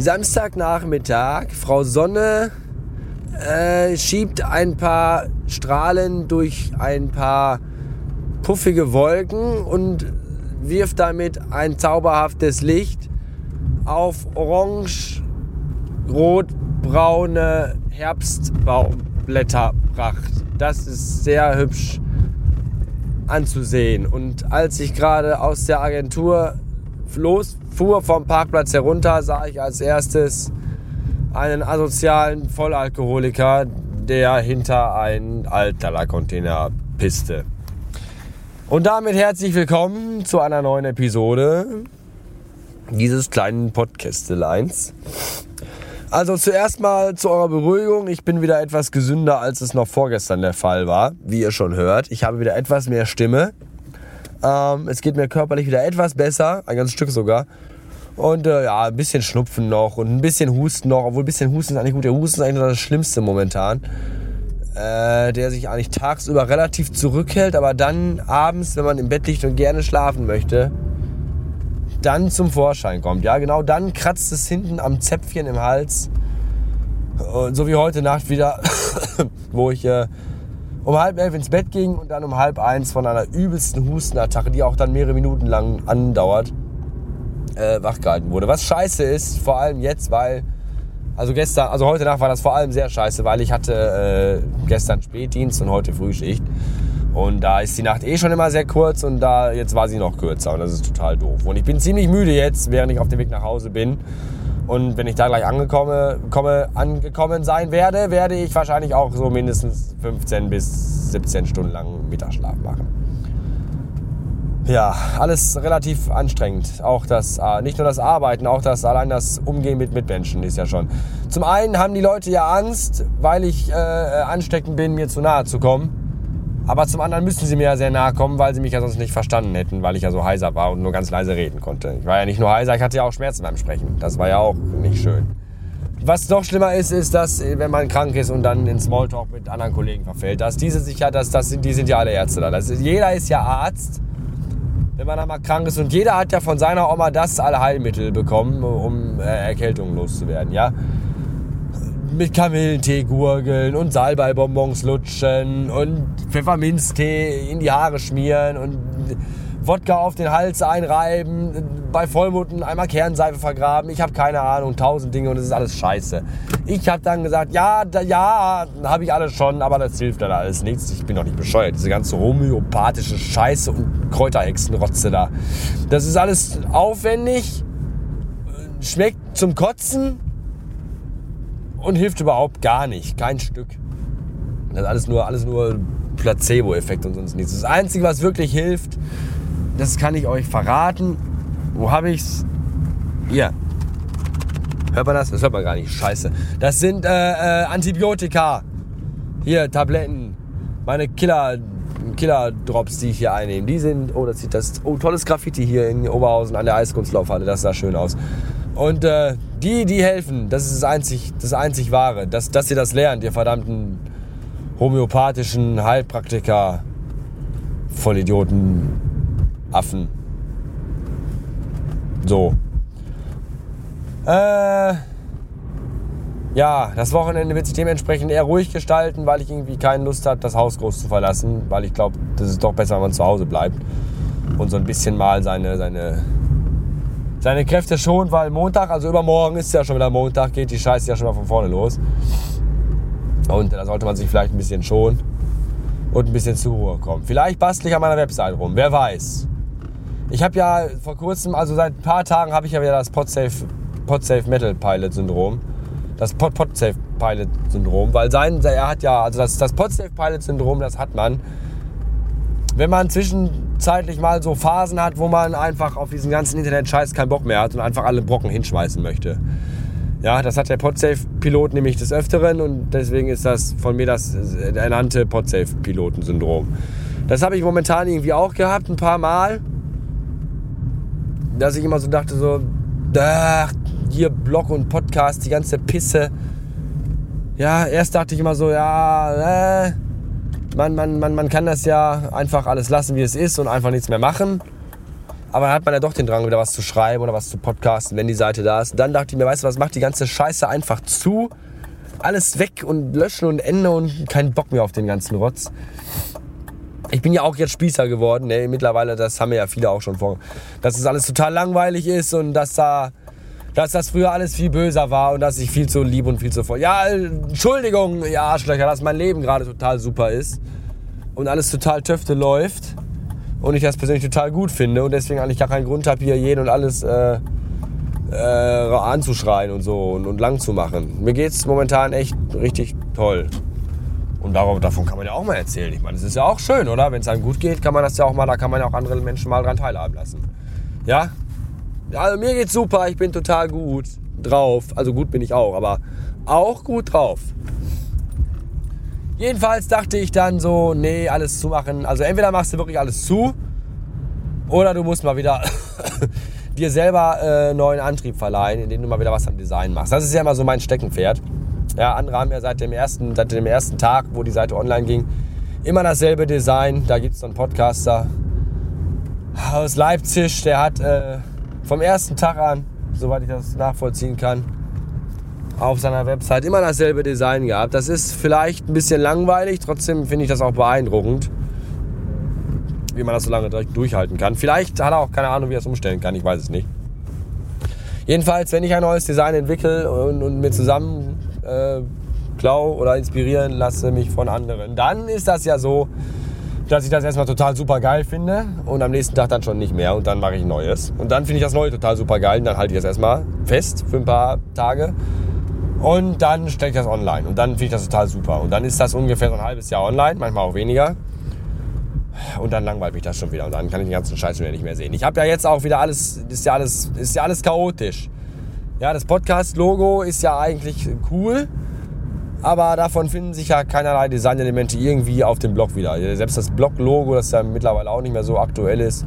Samstagnachmittag. Frau Sonne äh, schiebt ein paar Strahlen durch ein paar puffige Wolken und wirft damit ein zauberhaftes Licht auf orange, rot-braune Herbstbaumblätterpracht. Das ist sehr hübsch anzusehen. Und als ich gerade aus der Agentur losfuhr vom Parkplatz herunter, sah ich als erstes einen asozialen Vollalkoholiker, der hinter einen Altlader-Container piste. Und damit herzlich willkommen zu einer neuen Episode dieses kleinen Podcasteleins. Also zuerst mal zu eurer Beruhigung. Ich bin wieder etwas gesünder, als es noch vorgestern der Fall war, wie ihr schon hört. Ich habe wieder etwas mehr Stimme. Ähm, es geht mir körperlich wieder etwas besser, ein ganzes Stück sogar. Und äh, ja, ein bisschen Schnupfen noch und ein bisschen Husten noch, obwohl ein bisschen Husten ist eigentlich gut. Der Husten ist eigentlich das Schlimmste momentan. Äh, der sich eigentlich tagsüber relativ zurückhält, aber dann abends, wenn man im Bett liegt und gerne schlafen möchte, dann zum Vorschein kommt. Ja, genau dann kratzt es hinten am Zäpfchen im Hals. Und so wie heute Nacht wieder, wo ich äh, um halb elf ins Bett ging und dann um halb eins von einer übelsten Hustenattacke, die auch dann mehrere Minuten lang andauert, äh, wachgehalten wurde. Was scheiße ist, vor allem jetzt, weil, also gestern, also heute Nacht war das vor allem sehr scheiße, weil ich hatte äh, gestern Spätdienst und heute Frühschicht. Und da ist die Nacht eh schon immer sehr kurz und da jetzt war sie noch kürzer und das ist total doof. Und ich bin ziemlich müde jetzt, während ich auf dem Weg nach Hause bin. Und wenn ich da gleich angekommen, komme, angekommen sein werde, werde ich wahrscheinlich auch so mindestens 15 bis 17 Stunden lang Mittagsschlaf machen. Ja, alles relativ anstrengend. Auch das, äh, nicht nur das Arbeiten, auch das allein das Umgehen mit Mitmenschen ist ja schon. Zum einen haben die Leute ja Angst, weil ich äh, ansteckend bin, mir zu nahe zu kommen. Aber zum anderen müssen sie mir ja sehr nahe kommen, weil sie mich ja sonst nicht verstanden hätten, weil ich ja so heiser war und nur ganz leise reden konnte. Ich war ja nicht nur heiser, ich hatte ja auch Schmerzen beim Sprechen. Das war ja auch nicht schön. Was noch schlimmer ist, ist, dass wenn man krank ist und dann in Smalltalk mit anderen Kollegen verfällt, dass diese sich ja, dass, das sind, die sind ja alle Ärzte da. Ist, jeder ist ja Arzt wenn man einmal krank ist. Und jeder hat ja von seiner Oma das Allheilmittel bekommen, um äh, Erkältungen loszuwerden, ja. Mit Kamillentee gurgeln und Salbeibonbons lutschen und Pfefferminztee in die Haare schmieren und Wodka auf den Hals einreiben, bei Vollmutten einmal Kernseife vergraben. Ich habe keine Ahnung, tausend Dinge und es ist alles scheiße. Ich habe dann gesagt, ja, da, ja, habe ich alles schon, aber das hilft dann alles nichts. Ich bin doch nicht bescheuert. Diese ganze homöopathische Scheiße und Kräuterhexenrotze da. Das ist alles aufwendig, schmeckt zum Kotzen und hilft überhaupt gar nicht. Kein Stück. Das ist alles nur, alles nur Placebo-Effekt und sonst nichts. Das Einzige, was wirklich hilft, das kann ich euch verraten. Wo habe ich's? Hier. Hört man das? Das hört man gar nicht. Scheiße. Das sind äh, äh, Antibiotika. Hier, Tabletten. Meine Killer, Killer-Drops, die ich hier einnehme. Die sind, oh, das sieht das, oh, tolles Graffiti hier in Oberhausen an der Eiskunstlaufhalle. Das sah schön aus. Und äh, die, die helfen, das ist das einzig, das einzig Wahre. Dass, dass ihr das lernt, ihr verdammten homöopathischen Heilpraktiker, Vollidioten, Affen. So. Äh, ja, das Wochenende wird sich dementsprechend eher ruhig gestalten, weil ich irgendwie keine Lust habe, das Haus groß zu verlassen, weil ich glaube, das ist doch besser, wenn man zu Hause bleibt und so ein bisschen mal seine, seine, seine Kräfte schont, weil Montag, also übermorgen ist ja schon wieder Montag, geht die Scheiße ja schon mal von vorne los. Und da sollte man sich vielleicht ein bisschen schonen und ein bisschen zur Ruhe kommen. Vielleicht bastle ich an meiner Website rum, wer weiß. Ich habe ja vor kurzem, also seit ein paar Tagen habe ich ja wieder das Podsafe, Podsafe Metal Pilot Syndrom. Das Pod Podsafe Pilot Syndrom, weil sein, er hat ja, also das, das Podsafe Pilot Syndrom, das hat man, wenn man zwischenzeitlich mal so Phasen hat, wo man einfach auf diesen ganzen Internet-Scheiß keinen Bock mehr hat und einfach alle Brocken hinschmeißen möchte. Ja, das hat der Podsafe-Pilot nämlich des Öfteren und deswegen ist das von mir das ernannte Podsafe-Piloten-Syndrom. Das habe ich momentan irgendwie auch gehabt, ein paar Mal dass ich immer so dachte, so, ach, hier Blog und Podcast, die ganze Pisse. Ja, erst dachte ich immer so, ja, äh, man, man, man, man kann das ja einfach alles lassen, wie es ist und einfach nichts mehr machen. Aber dann hat man ja doch den Drang, wieder was zu schreiben oder was zu podcasten, wenn die Seite da ist. Dann dachte ich mir, weißt du was, mach die ganze Scheiße einfach zu. Alles weg und löschen und Ende und keinen Bock mehr auf den ganzen Rotz. Ich bin ja auch jetzt Spießer geworden. Ne? Mittlerweile, das haben mir ja viele auch schon vor. Dass es alles total langweilig ist und dass da dass das früher alles viel böser war und dass ich viel zu lieb und viel zu voll. Ja, Entschuldigung, ja, Arschlöcher, dass mein Leben gerade total super ist und alles total töfte läuft und ich das persönlich total gut finde und deswegen eigentlich gar keinen Grund habe, hier jeden und alles äh, äh, anzuschreien und so und, und lang zu machen. Mir geht es momentan echt richtig toll. Und darauf, davon kann man ja auch mal erzählen. Ich meine, es ist ja auch schön, oder? Wenn es einem gut geht, kann man das ja auch mal, da kann man ja auch andere Menschen mal dran teilhaben lassen. Ja? Also mir geht's super, ich bin total gut drauf. Also gut bin ich auch, aber auch gut drauf. Jedenfalls dachte ich dann so, nee, alles zu machen. Also entweder machst du wirklich alles zu oder du musst mal wieder dir selber äh, neuen Antrieb verleihen, indem du mal wieder was am Design machst. Das ist ja immer so mein Steckenpferd. Ja, andere haben ja seit dem ersten, seit dem ersten Tag, wo die Seite online ging, immer dasselbe Design. Da gibt es so einen Podcaster aus Leipzig, der hat äh, vom ersten Tag an, soweit ich das nachvollziehen kann, auf seiner Website immer dasselbe Design gehabt. Das ist vielleicht ein bisschen langweilig, trotzdem finde ich das auch beeindruckend, wie man das so lange durchhalten kann. Vielleicht hat er auch keine Ahnung, wie er es umstellen kann, ich weiß es nicht. Jedenfalls, wenn ich ein neues Design entwickle und, und mir zusammen äh, klau oder inspirieren lasse mich von anderen, dann ist das ja so, dass ich das erstmal total super geil finde und am nächsten Tag dann schon nicht mehr und dann mache ich Neues. Und dann finde ich das Neue total super geil und dann halte ich das erstmal fest für ein paar Tage und dann stelle ich das online. Und dann finde ich das total super. Und dann ist das ungefähr so ein halbes Jahr online, manchmal auch weniger. Und dann langweilt mich das schon wieder. Und dann kann ich den ganzen Scheiß wieder nicht mehr sehen. Ich habe ja jetzt auch wieder alles, ist ja alles, ist ja alles chaotisch. Ja, das Podcast-Logo ist ja eigentlich cool. Aber davon finden sich ja keinerlei Designelemente irgendwie auf dem Blog wieder. Selbst das Blog-Logo, das ja mittlerweile auch nicht mehr so aktuell ist,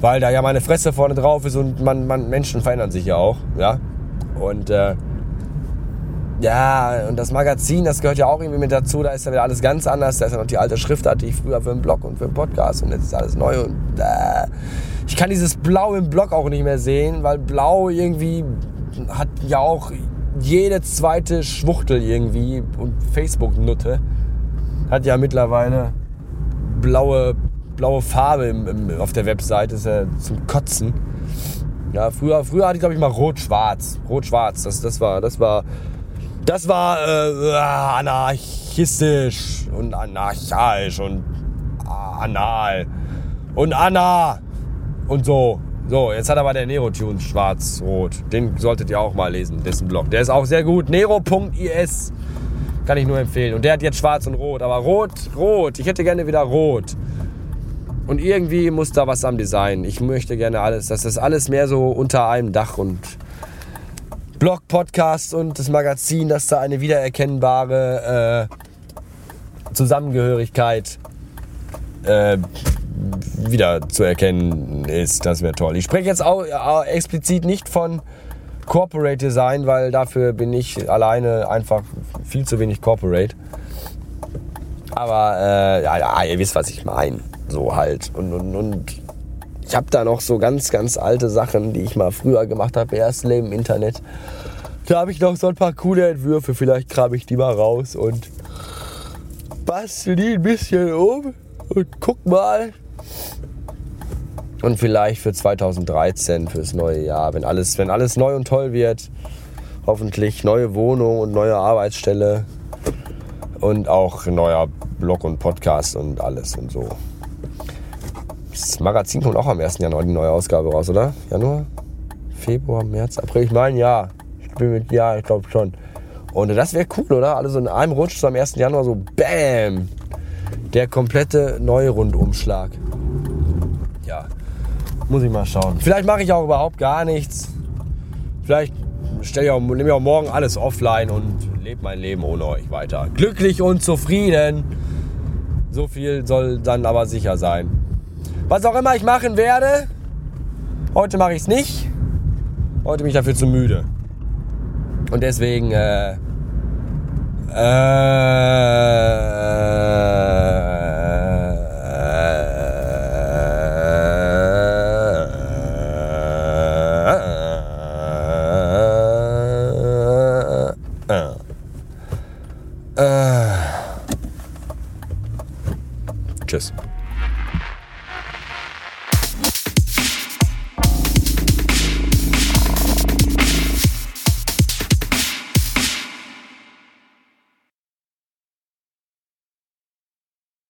weil da ja meine Fresse vorne drauf ist und man, man Menschen verändern sich ja auch. Ja? Und äh, ja, und das Magazin, das gehört ja auch irgendwie mit dazu. Da ist ja wieder alles ganz anders. Da ist ja noch die alte Schriftart, die ich früher für einen Blog und für einen Podcast und jetzt ist alles neu. Und äh, ich kann dieses Blau im Blog auch nicht mehr sehen, weil Blau irgendwie hat ja auch jede zweite Schwuchtel irgendwie und Facebook-Nutte hat ja mittlerweile blaue, blaue Farbe im, im, auf der Webseite. ist ja zum Kotzen. Ja, früher, früher hatte ich glaube ich mal rot-schwarz. Rot-schwarz, das, das war, das war das war äh, anarchistisch und anarchaisch und anal und Anna und so. So, jetzt hat aber der Nero-Tune schwarz-rot. Den solltet ihr auch mal lesen, dessen Blog. Der ist auch sehr gut. Nero.is kann ich nur empfehlen. Und der hat jetzt schwarz und rot. Aber rot, rot. Ich hätte gerne wieder rot. Und irgendwie muss da was am Design. Ich möchte gerne alles, dass das alles mehr so unter einem Dach und Blog, Podcast und das Magazin, dass da eine wiedererkennbare äh, Zusammengehörigkeit äh, wieder zu erkennen ist. Das wäre toll. Ich spreche jetzt auch explizit nicht von Corporate Design, weil dafür bin ich alleine einfach viel zu wenig Corporate. Aber äh, ja, ihr wisst, was ich meine. So halt. Und, und, und ich habe da noch so ganz, ganz alte Sachen, die ich mal früher gemacht habe, erst Leben im Internet. Da habe ich noch so ein paar coole Entwürfe. Vielleicht grabe ich die mal raus und bastel die ein bisschen um und guck mal. Und vielleicht für 2013, fürs neue Jahr, wenn alles, wenn alles neu und toll wird, hoffentlich neue Wohnung und neue Arbeitsstelle und auch neuer Blog und Podcast und alles und so. Das Magazin kommt auch am 1. Januar die neue Ausgabe raus, oder? Januar? Februar, März, April? Ich meine, ja. Ich bin mit, ja, ich glaube schon. Und das wäre cool, oder? Alle so in einem Rutsch so am 1. Januar so BAM! Der komplette neue Rundumschlag. Ja, muss ich mal schauen. Vielleicht mache ich auch überhaupt gar nichts. Vielleicht stelle ich auch, nehme ich auch morgen alles offline und lebe mein Leben ohne euch weiter. Glücklich und zufrieden. So viel soll dann aber sicher sein. Was auch immer ich machen werde, heute mache ich es nicht. Heute bin ich dafür zu müde. Und deswegen äh, Äh. Tschüss.